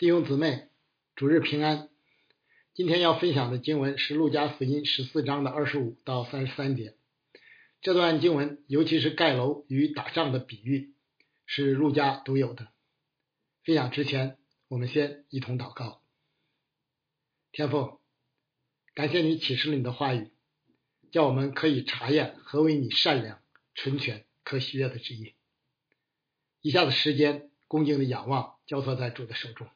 弟兄姊妹，主日平安。今天要分享的经文是《路加福音》十四章的二十五到三十三节。这段经文，尤其是盖楼与打仗的比喻，是路加独有的。分享之前，我们先一同祷告。天父，感谢你启示了你的话语，叫我们可以查验何为你善良、纯全、可喜悦的旨意。以下的时间，恭敬的仰望，交托在主的手中。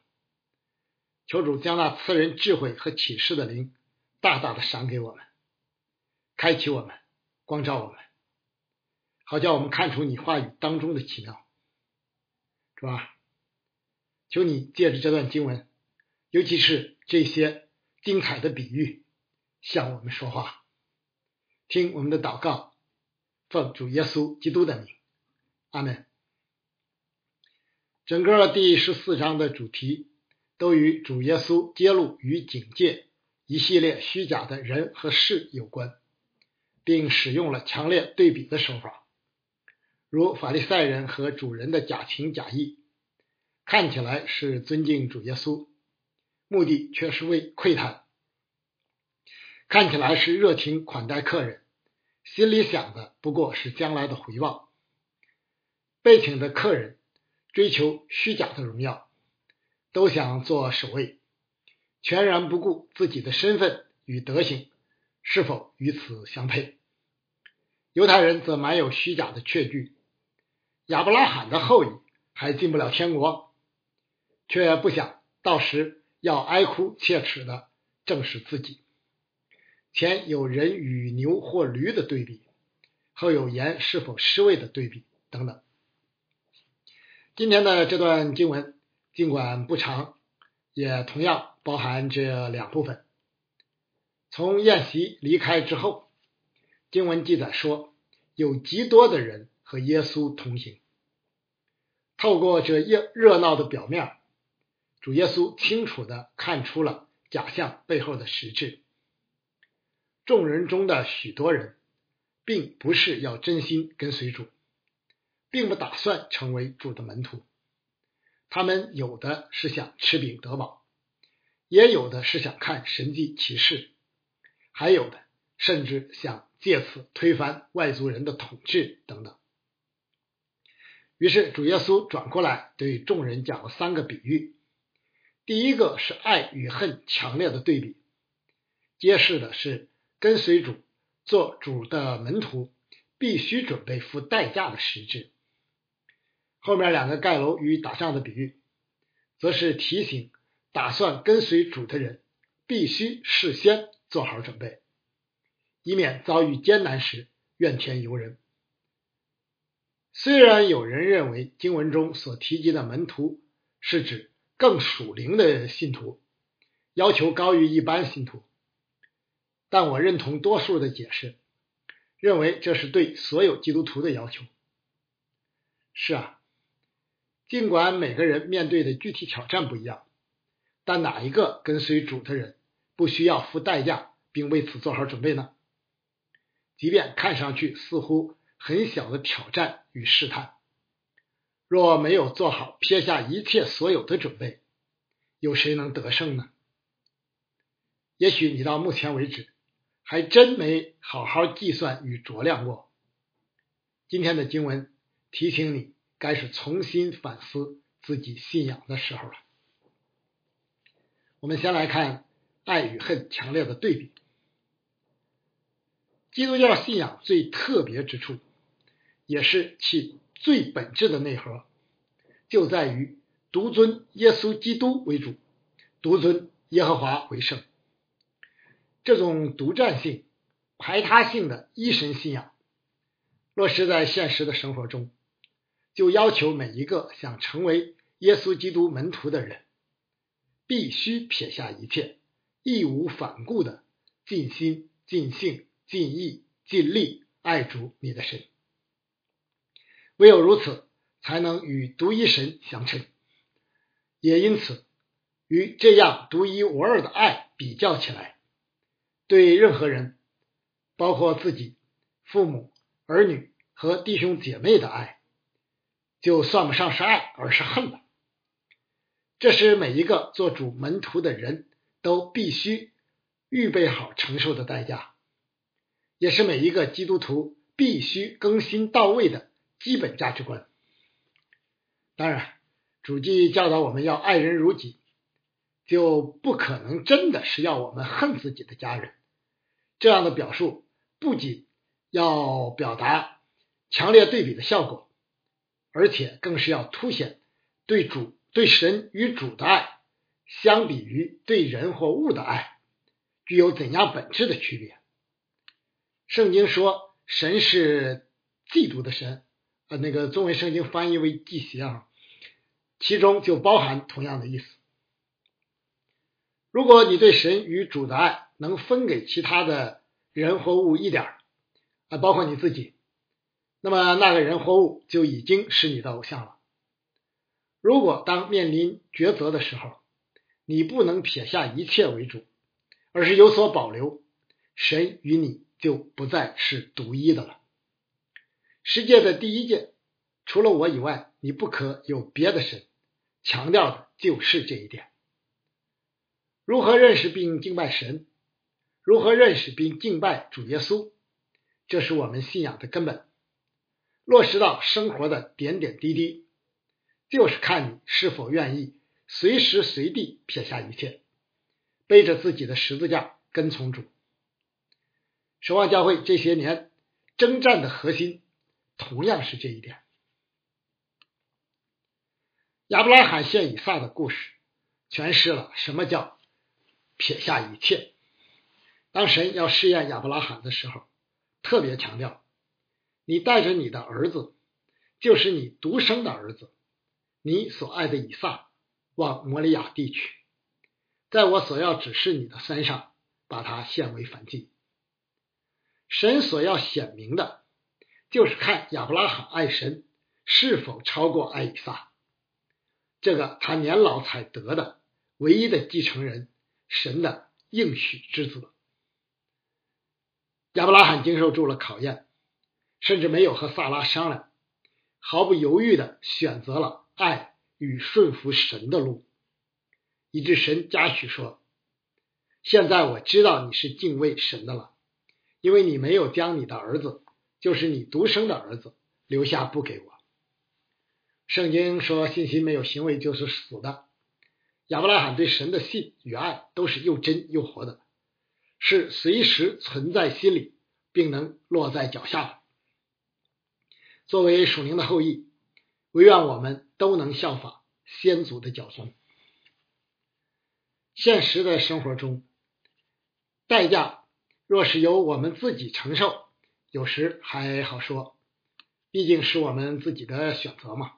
求主将那赐人智慧和启示的灵，大大的赏给我们，开启我们，光照我们，好叫我们看出你话语当中的奇妙。主啊，求你借着这段经文，尤其是这些精彩的比喻，向我们说话。听我们的祷告，奉主耶稣基督的名，阿门。整个第十四章的主题都与主耶稣揭露与警戒一系列虚假的人和事有关，并使用了强烈对比的手法，如法利赛人和主人的假情假意，看起来是尊敬主耶稣，目的却是为窥探；看起来是热情款待客人，心里想的不过是将来的回报。被请的客人。追求虚假的荣耀，都想做守卫，全然不顾自己的身份与德行是否与此相配。犹太人则满有虚假的确据，亚伯拉罕的后裔还进不了天国，却不想到时要哀哭切齿的正视自己。前有人与牛或驴的对比，后有盐是否失味的对比等等。今天的这段经文尽管不长，也同样包含这两部分。从宴席离开之后，经文记载说，有极多的人和耶稣同行。透过这热热闹的表面，主耶稣清楚的看出了假象背后的实质。众人中的许多人，并不是要真心跟随主。并不打算成为主的门徒，他们有的是想吃饼得饱，也有的是想看神迹奇事，还有的甚至想借此推翻外族人的统治等等。于是主耶稣转过来对众人讲了三个比喻，第一个是爱与恨强烈的对比，揭示的是跟随主做主的门徒必须准备付代价的实质。后面两个盖楼与打仗的比喻，则是提醒打算跟随主的人必须事先做好准备，以免遭遇艰难时怨天尤人。虽然有人认为经文中所提及的门徒是指更属灵的信徒，要求高于一般信徒，但我认同多数的解释，认为这是对所有基督徒的要求。是啊。尽管每个人面对的具体挑战不一样，但哪一个跟随主的人不需要付代价并为此做好准备呢？即便看上去似乎很小的挑战与试探，若没有做好撇下一切所有的准备，有谁能得胜呢？也许你到目前为止还真没好好计算与酌量过。今天的经文提醒你。该是重新反思自己信仰的时候了。我们先来看爱与恨强烈的对比。基督教信仰最特别之处，也是其最本质的内核，就在于独尊耶稣基督为主，独尊耶和华为圣。这种独占性、排他性的一神信仰，落实在现实的生活中。就要求每一个想成为耶稣基督门徒的人，必须撇下一切，义无反顾的尽心、尽性、尽意、尽力爱主你的神。唯有如此，才能与独一神相称。也因此，与这样独一无二的爱比较起来，对任何人，包括自己、父母、儿女和弟兄姐妹的爱。就算不上是爱，而是恨了。这是每一个做主门徒的人都必须预备好承受的代价，也是每一个基督徒必须更新到位的基本价值观。当然，主记教导我们要爱人如己，就不可能真的是要我们恨自己的家人。这样的表述不仅要表达强烈对比的效果，而且更是要凸显对主、对神与主的爱，相比于对人或物的爱，具有怎样本质的区别。圣经说神是嫉妒的神，呃，那个中文圣经翻译为忌邪啊，其中就包含同样的意思。如果你对神与主的爱能分给其他的人或物一点啊，包括你自己，那么那个人或物就已经是你的偶像了。如果当面临抉择的时候，你不能撇下一切为主，而是有所保留，神与你就不再是独一的了。世界的第一诫，除了我以外，你不可有别的神，强调的就是这一点。如何认识并敬拜神？如何认识并敬拜主耶稣？这是我们信仰的根本。落实到生活的点点滴滴，就是看你是否愿意随时随地撇下一切，背着自己的十字架跟从主。守望教会这些年征战的核心，同样是这一点。亚伯拉罕献以撒的故事，诠释了什么叫。撇下一切。当神要试验亚伯拉罕的时候，特别强调：你带着你的儿子，就是你独生的儿子，你所爱的以撒，往摩利亚地去，在我所要指示你的山上，把他献为燔祭。神所要显明的，就是看亚伯拉罕爱神是否超过爱以撒，这个他年老才得的唯一的继承人。神的应许之子亚伯拉罕经受住了考验，甚至没有和萨拉商量，毫不犹豫的选择了爱与顺服神的路，以致神嘉许说：“现在我知道你是敬畏神的了，因为你没有将你的儿子，就是你独生的儿子留下不给我。”圣经说：“信心没有行为就是死的。”亚伯拉罕对神的信与爱都是又真又活的，是随时存在心里，并能落在脚下的。作为属灵的后裔，唯愿我们都能效法先祖的脚踪。现实的生活中，代价若是由我们自己承受，有时还好说，毕竟是我们自己的选择嘛。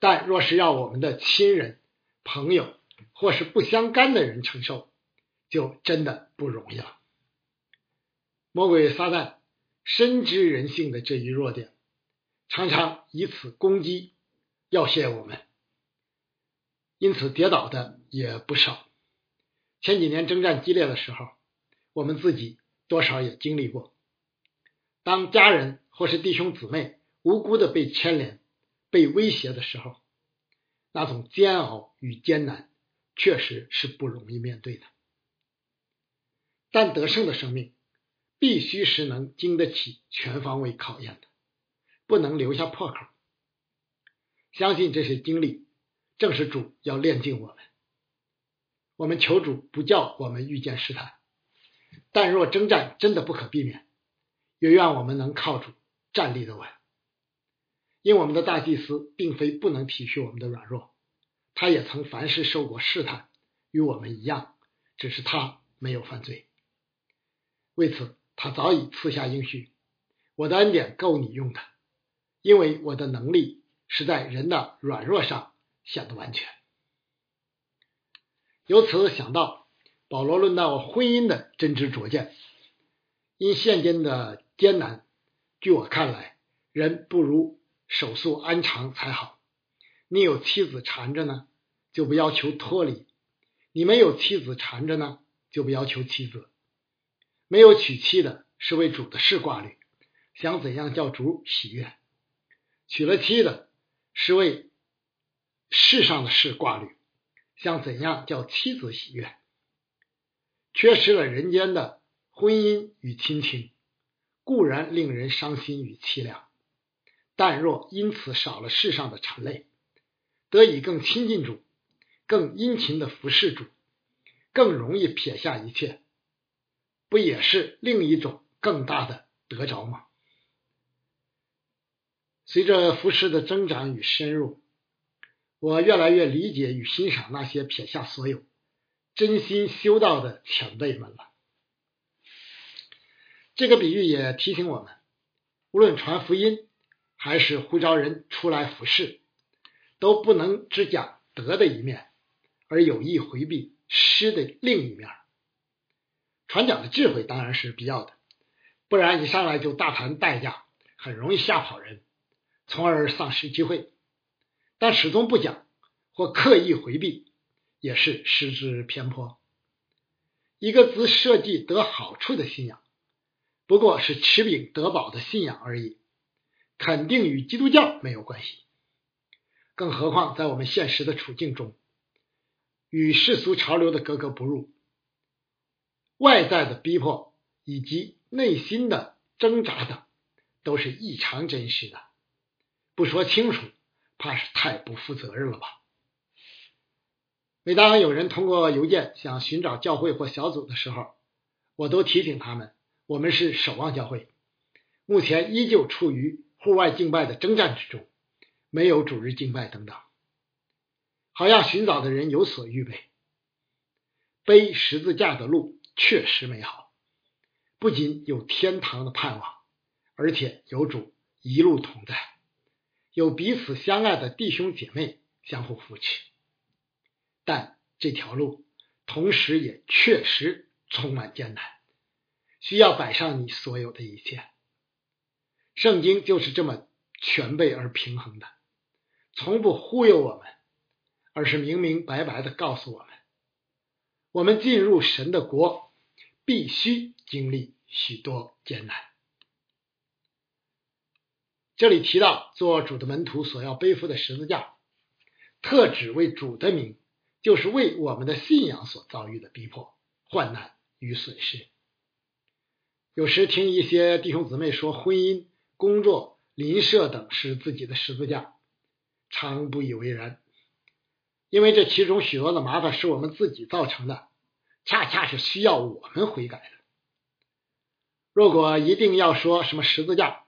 但若是要我们的亲人，朋友或是不相干的人承受，就真的不容易了。魔鬼撒旦深知人性的这一弱点，常常以此攻击要挟我们，因此跌倒的也不少。前几年征战激烈的时候，我们自己多少也经历过。当家人或是弟兄姊妹无辜的被牵连、被威胁的时候，那种煎熬与艰难，确实是不容易面对的。但得胜的生命，必须是能经得起全方位考验的，不能留下破口。相信这些经历，正是主要炼净我们。我们求主不叫我们遇见试探，但若征战真的不可避免，也愿我们能靠主站立的稳。因我们的大祭司并非不能体恤我们的软弱，他也曾凡事受过试探，与我们一样，只是他没有犯罪。为此，他早已赐下应许：“我的恩典够你用的，因为我的能力是在人的软弱上显得完全。”由此想到保罗论到婚姻的真知灼见，因现今的艰难，据我看来，人不如。手速安长才好。你有妻子缠着呢，就不要求脱离；你没有妻子缠着呢，就不要求妻子。没有娶妻的是为主的事挂虑，想怎样叫主喜悦；娶了妻的是为世上的事挂虑，像怎样叫妻子喜悦？缺失了人间的婚姻与亲情，固然令人伤心与凄凉；但若因此少了世上的尘累，得以更亲近主，更殷勤的服侍主，更容易撇下一切，不也是另一种更大的得着吗？随着服饰的增长与深入，我越来越理解与欣赏那些撇下所有、真心修道的前辈们了。这个比喻也提醒我们，无论传福音还是呼召人出来服侍，都不能只讲德的一面，而有意回避失的另一面。传讲的智慧当然是必要的，不然一上来就大谈代价，很容易吓跑人。从而丧失机会，但始终不讲或刻意回避，也是失之偏颇。一个自设计得好处的信仰，不过是持饼得饱的信仰而已，肯定与基督教没有关系。更何况在我们现实的处境中，与世俗潮流的格格不入，外在的逼迫以及内心的挣扎等，都是异常真实的。不说清楚，怕是太不负责任了吧？每当有人通过邮件想寻找教会或小组的时候，我都提醒他们：我们是守望教会，目前依旧处于户外敬拜的征战之中，没有主日敬拜等等，好让寻找的人有所预备。背十字架的路确实美好，不仅有天堂的盼望，而且有主一路同在。有彼此相爱的弟兄姐妹相互扶持，但这条路同时也确实充满艰难，需要摆上你所有的一切。圣经就是这么全备而平衡的，从不忽悠我们，而是明明白白的告诉我们：我们进入神的国，必须经历许多艰难。这里提到做主的门徒所要背负的十字架，特指为主的名，就是为我们的信仰所遭遇的逼迫、患难与损失。有时听一些弟兄姊妹说，婚姻、工作、邻舍等是自己的十字架，常不以为然，因为这其中许多的麻烦是我们自己造成的，恰恰是需要我们悔改的。如果一定要说什么十字架，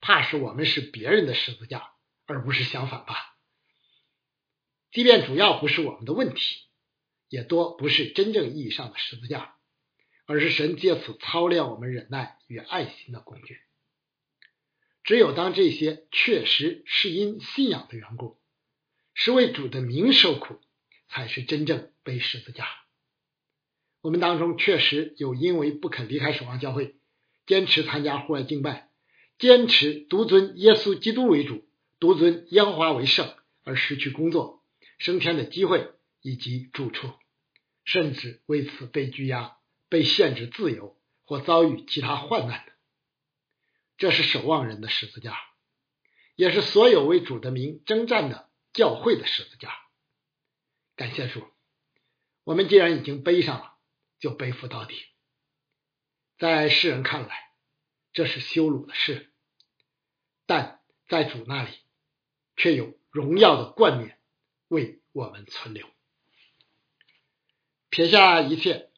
怕是我们是别人的十字架，而不是相反吧？即便主要不是我们的问题，也多不是真正意义上的十字架，而是神借此操练我们忍耐与爱心的工具。只有当这些确实是因信仰的缘故，是为主的名受苦，才是真正背十字架。我们当中确实有因为不肯离开守望教会，坚持参加户外敬拜。坚持独尊耶稣基督为主，独尊烟花为圣，而失去工作、升天的机会以及住处，甚至为此被拘押、被限制自由或遭遇其他患难的，这是守望人的十字架，也是所有为主的名征战的教会的十字架。感谢主，我们既然已经背上了，就背负到底。在世人看来，这是羞辱的事，但在主那里却有荣耀的冠冕为我们存留。撇下一切，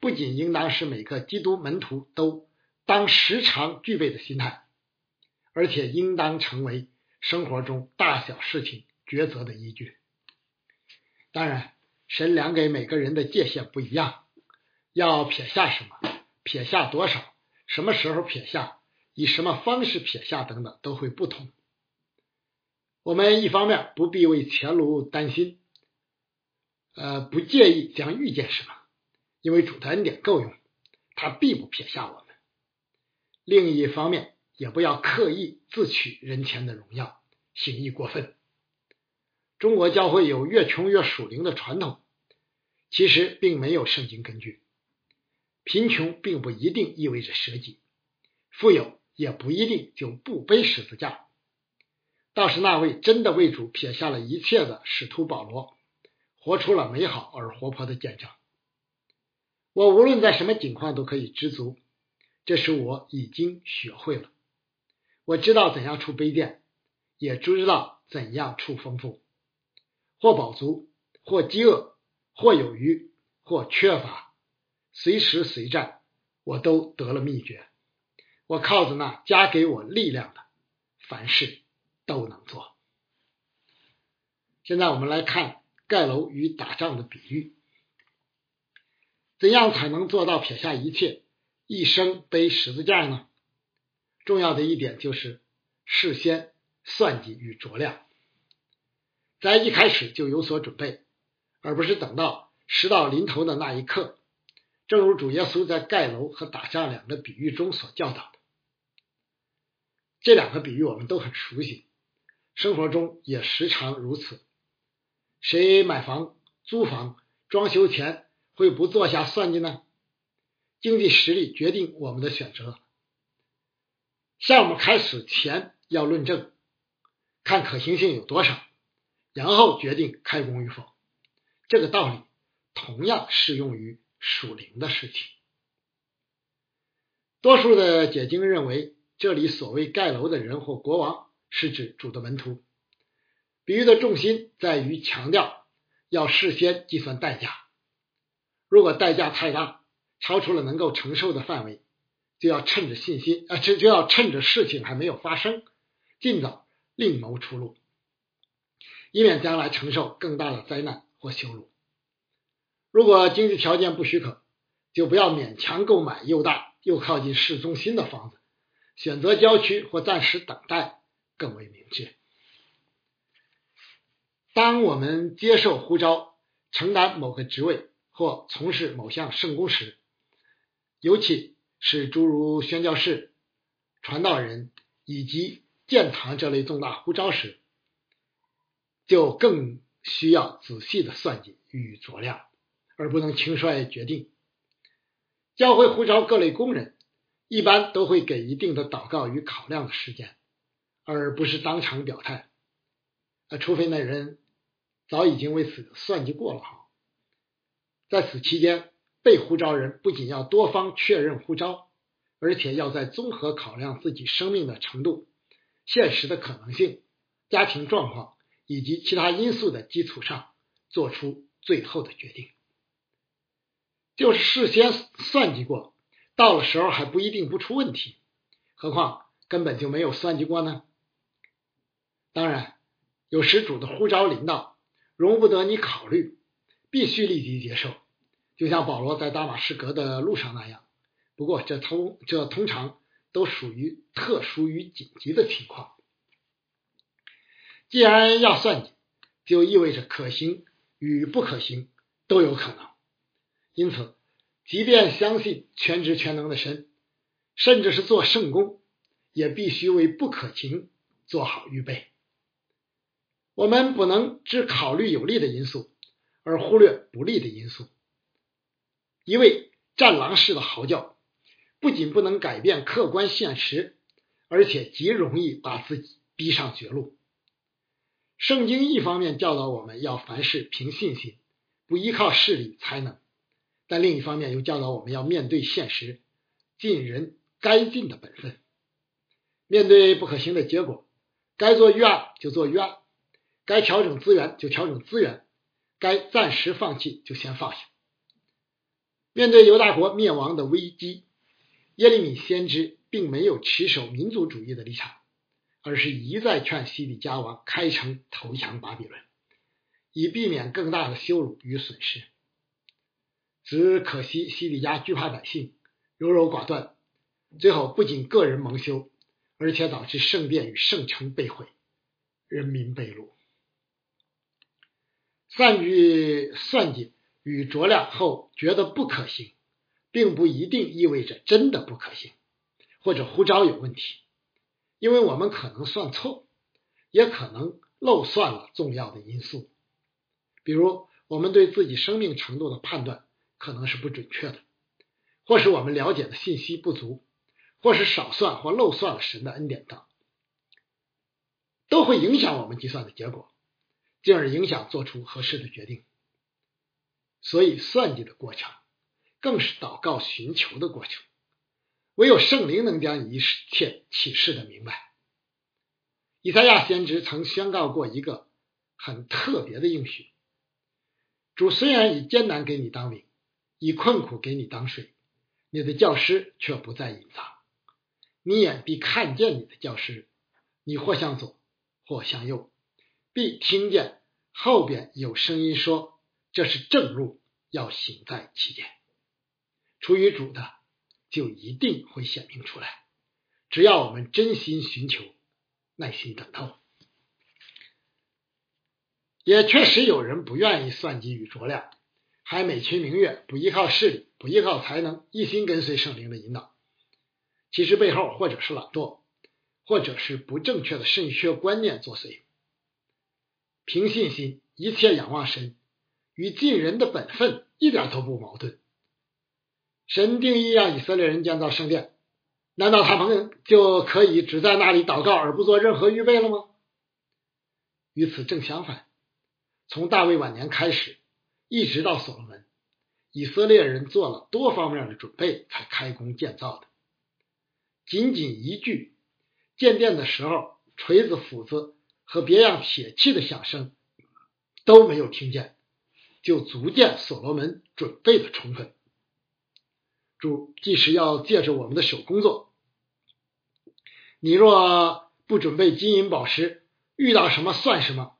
不仅应当是每个基督门徒都当时常具备的心态，而且应当成为生活中大小事情抉择的依据。当然，神量给每个人的界限不一样，要撇下什么，撇下多少。什么时候撇下，以什么方式撇下等等都会不同。我们一方面不必为前路担心，呃，不介意将遇见什么，因为主的恩典够用，他必不撇下我们。另一方面，也不要刻意自取人前的荣耀，行义过分。中国教会有越穷越属灵的传统，其实并没有圣经根据。贫穷并不一定意味着舍己，富有也不一定就不背十字架。倒是那位真的为主撇下了一切的使徒保罗，活出了美好而活泼的见证。我无论在什么境况都可以知足，这是我已经学会了。我知道怎样处卑贱，也知道怎样处丰富。或饱足，或饥饿，或有余，或缺乏，随时随战，我都得了秘诀。我靠着那加给我力量的，凡事都能做。现在我们来看盖楼与打仗的比喻。怎样才能做到撇下一切，一生背十字架呢？重要的一点就是事先算计与酌量，在一开始就有所准备，而不是等到事到临头的那一刻。正如主耶稣在盖楼和打仗两个比喻中所教导的，这两个比喻我们都很熟悉，生活中也时常如此。谁买房、租房、装修前？会不坐下算计呢？经济实力决定我们的选择。项目开始前要论证，看可行性有多少，然后决定开工与否。这个道理同样适用于属灵的事情。多数的解经认为，这里所谓盖楼的人或国王，是指主的门徒。比喻的重心在于强调要事先计算代价。如果代价太大，超出了能够承受的范围，就要趁着信心啊，这就要趁着事情还没有发生，尽早另谋出路，以免将来承受更大的灾难或羞辱。如果经济条件不许可，就不要勉强购买又大又靠近市中心的房子，选择郊区或暂时等待更为明智。当我们接受呼召，承担某个职位。或从事某项圣功时，尤其是诸如宣教士、传道人以及建堂这类重大呼召时，就更需要仔细的算计与酌量，而不能轻率决定。教会呼召各类工人，一般都会给一定的祷告与考量的时间，而不是当场表态。啊，除非那人早已经为此算计过了哈。在此期间，被呼召人不仅要多方确认呼召，而且要在综合考量自己生命的程度、现实的可能性、家庭状况以及其他因素的基础上，做出最后的决定。就是事先算计过，到了时候还不一定不出问题，何况根本就没有算计过呢？当然，有时主的呼召临到，容不得你考虑。必须立即接受，就像保罗在大马士革的路上那样。不过，这通这通常都属于特殊与紧急的情况。既然要算计，就意味着可行与不可行都有可能。因此，即便相信全知全能的神，甚至是做圣功，也必须为不可行做好预备。我们不能只考虑有利的因素。而忽略不利的因素，一位战狼式的嚎叫，不仅不能改变客观现实，而且极容易把自己逼上绝路。圣经一方面教导我们要凡事凭信心，不依靠势力才能；但另一方面又教导我们要面对现实，尽人该尽的本分。面对不可行的结果，该做预案就做预案，该调整资源就调整资源。该暂时放弃就先放下。面对犹大国灭亡的危机，耶利米先知并没有持守民族主义的立场，而是一再劝西底家王开城投降巴比伦，以避免更大的羞辱与损失。只可惜西里家惧怕百姓，优柔寡断，最后不仅个人蒙羞，而且导致圣殿与圣城被毁，人民被掳。善于算计与酌量后觉得不可行，并不一定意味着真的不可行，或者呼召有问题，因为我们可能算错，也可能漏算了重要的因素，比如我们对自己生命程度的判断可能是不准确的，或是我们了解的信息不足，或是少算或漏算了神的恩典等，都会影响我们计算的结果。进而影响做出合适的决定。所以算计的过程更是祷告寻求的过程。唯有圣灵能将一切启示的明白。以赛亚先知曾宣告过一个很特别的应许：主虽然以艰难给你当饼，以困苦给你当水，你的教师却不再隐藏。你眼必看见你的教师，你或向左，或向右，必听见后边有声音说：“这是正路，要行在其间。”出于主的，就一定会显明出来。只要我们真心寻求，耐心等候。也确实有人不愿意算计与酌量，还美其名曰不依靠势力，不依靠才能，一心跟随圣灵的引导。其实背后或者是懒惰，或者是不正确的肾学观念作祟。凭信心，一切仰望神，与尽人的本分一点都不矛盾。神定义让以色列人建造圣殿，难道他们就可以只在那里祷告而不做任何预备了吗？与此正相反，从大卫晚年开始，一直到所罗门，以色列人做了多方面的准备才开工建造的。仅仅一句建殿的时候，锤子、斧子和别样铁器的响声都没有听见，就足见所罗门准备的充分。主即使要借着我们的手工作，你若不准备金银宝石，遇到什么算什么，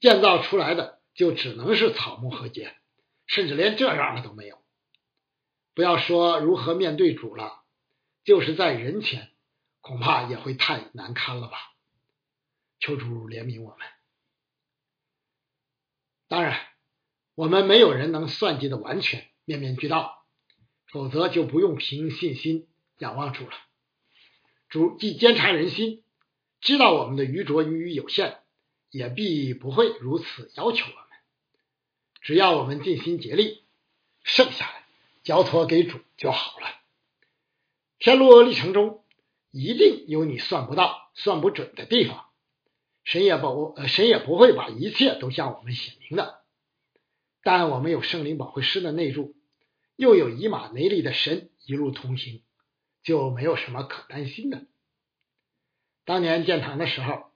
建造出来的就只能是草木和秸，甚至连这样的都没有。不要说如何面对主了。就是在人前，恐怕也会太难堪了吧？求主怜悯我们。当然，我们没有人能算计的完全面面俱到，否则就不用凭信心仰望主了。主既监察人心，知道我们的愚拙与有限，也必不会如此要求我们。只要我们尽心竭力，剩下的交托给主就好了。天路历程中，一定有你算不到、算不准的地方。神也不呃，神也不会把一切都向我们显明的。但我们有圣灵保惠师的内助，又有以马内利的神一路同行，就没有什么可担心的。当年建堂的时候，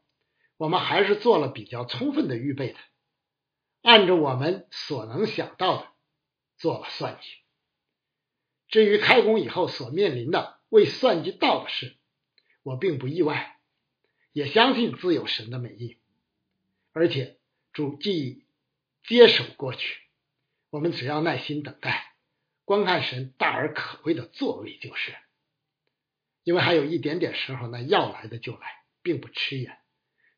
我们还是做了比较充分的预备的，按着我们所能想到的做了算计。至于开工以后所面临的未算计到的事，我并不意外，也相信自有神的美意，而且主既接手过去，我们只要耐心等待，观看神大而可畏的作为就是。因为还有一点点时候呢，要来的就来，并不迟延，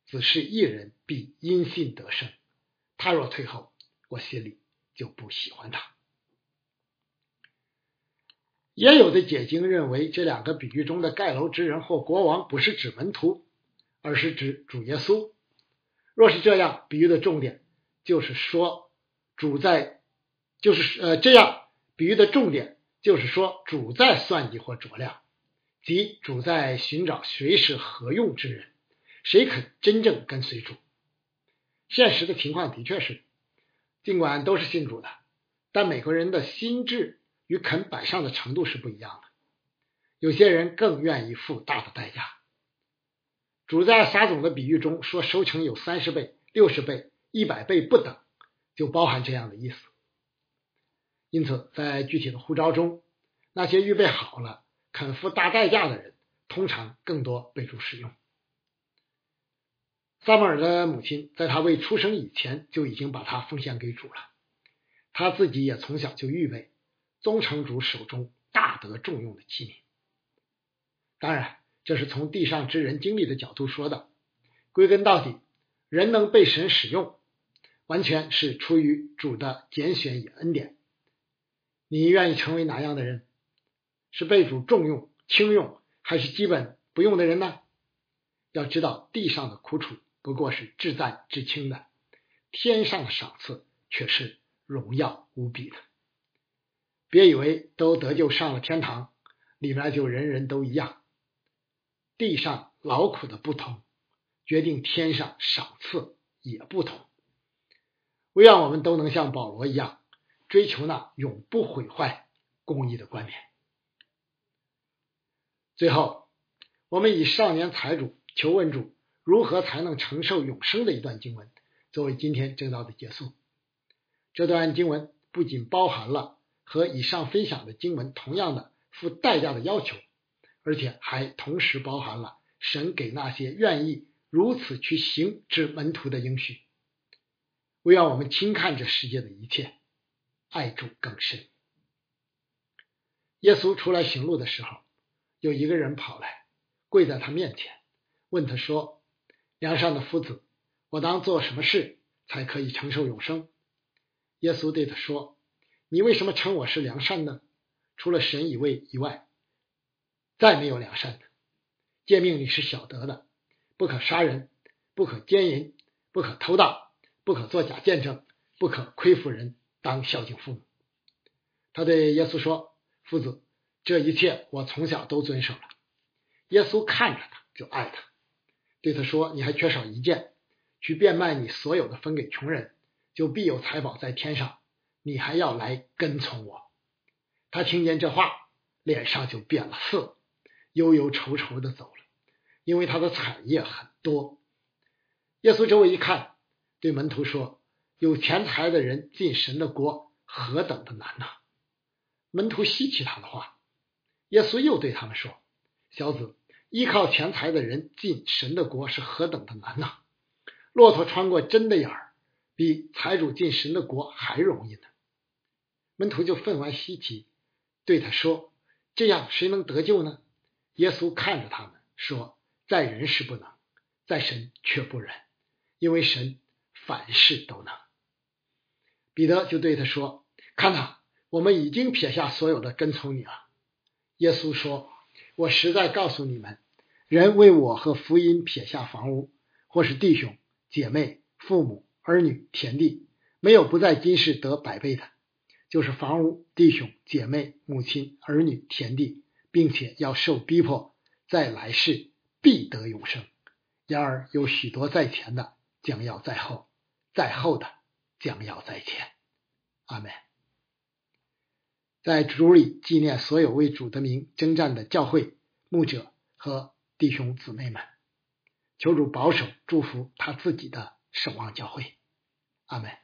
只是一人必因信得胜，他若退后，我心里就不喜欢他。也有的解经认为，这两个比喻中的盖楼之人或国王不是指门徒，而是指主耶稣。若是这样，比喻的重点就是说主在，就是呃这样，比喻的重点就是说主在算计或酌量，即主在寻找谁是合用之人，谁肯真正跟随主。现实的情况的确是，尽管都是信主的，但每个人的心智。与肯摆上的程度是不一样的，有些人更愿意付大的代价。主在撒种的比喻中说，收成有三十倍、六十倍、一百倍不等，就包含这样的意思。因此，在具体的呼召中，那些预备好了、肯付大代价的人，通常更多被主使用。萨母尔的母亲在他未出生以前就已经把他奉献给主了，他自己也从小就预备。宗城主手中大得重用的器皿，当然，这是从地上之人经历的角度说的。归根到底，人能被神使用，完全是出于主的拣选与恩典。你愿意成为哪样的人？是被主重用、轻用，还是基本不用的人呢？要知道，地上的苦楚不过是至赞至轻的，天上的赏赐却是荣耀无比的。别以为都得救上了天堂，里面就人人都一样。地上劳苦的不同，决定天上赏赐也不同。唯愿我们都能像保罗一样，追求那永不毁坏公义的冠冕。最后，我们以少年财主求问主如何才能承受永生的一段经文作为今天正道的结束。这段经文不仅包含了和以上分享的经文同样的付代价的要求，而且还同时包含了神给那些愿意如此去行之门徒的应许。唯愿我们轻看这世界的一切，爱主更深。耶稣出来行路的时候，有一个人跑来，跪在他面前，问他说：“梁上的夫子，我当做什么事才可以承受永生？”耶稣对他说：“你为什么称我是良善呢？除了神以外以外，再没有良善的。诫命你是晓得的：不可杀人，不可奸淫，不可偷盗。”不可作假见证，不可亏负人，当孝敬父母。他对耶稣说：“夫子，这一切我从小都遵守了。”耶稣看着他，就爱他，对他说：“你还缺少一件，去变卖你所有的，分给穷人，就必有财宝在天上。你还要来跟从我。”他听见这话，脸上就变了色，忧忧愁愁的走了，因为他的产业很多。耶稣周围一看。对门徒说：“有钱财的人进神的国何等的难呐！”门徒稀奇他的话。耶稣又对他们说：“小子，依靠钱财的人进神的国是何等的难呐！骆驼穿过针的眼儿，比财主进神的国还容易呢。”门徒就分外稀奇，对他说：“这样谁能得救呢？”耶稣看着他们说：“在人是不能，在神却不忍，因为神。”凡事都能。彼得就对他说：“看呐，我们已经撇下所有的跟从你了。”耶稣说：“我实在告诉你们，人为我和福音撇下房屋，或是弟兄姐妹、父母、儿女、田地，没有不在今世得百倍的，就是房屋、弟兄姐妹、母亲、儿女、田地，并且要受逼迫，在来世必得永生。然而有许多在前的，将要在后。”在后的将要在前，阿门。在主里纪念所有为主的名征战的教会牧者和弟兄姊妹们，求主保守祝福他自己的守望教会，阿门。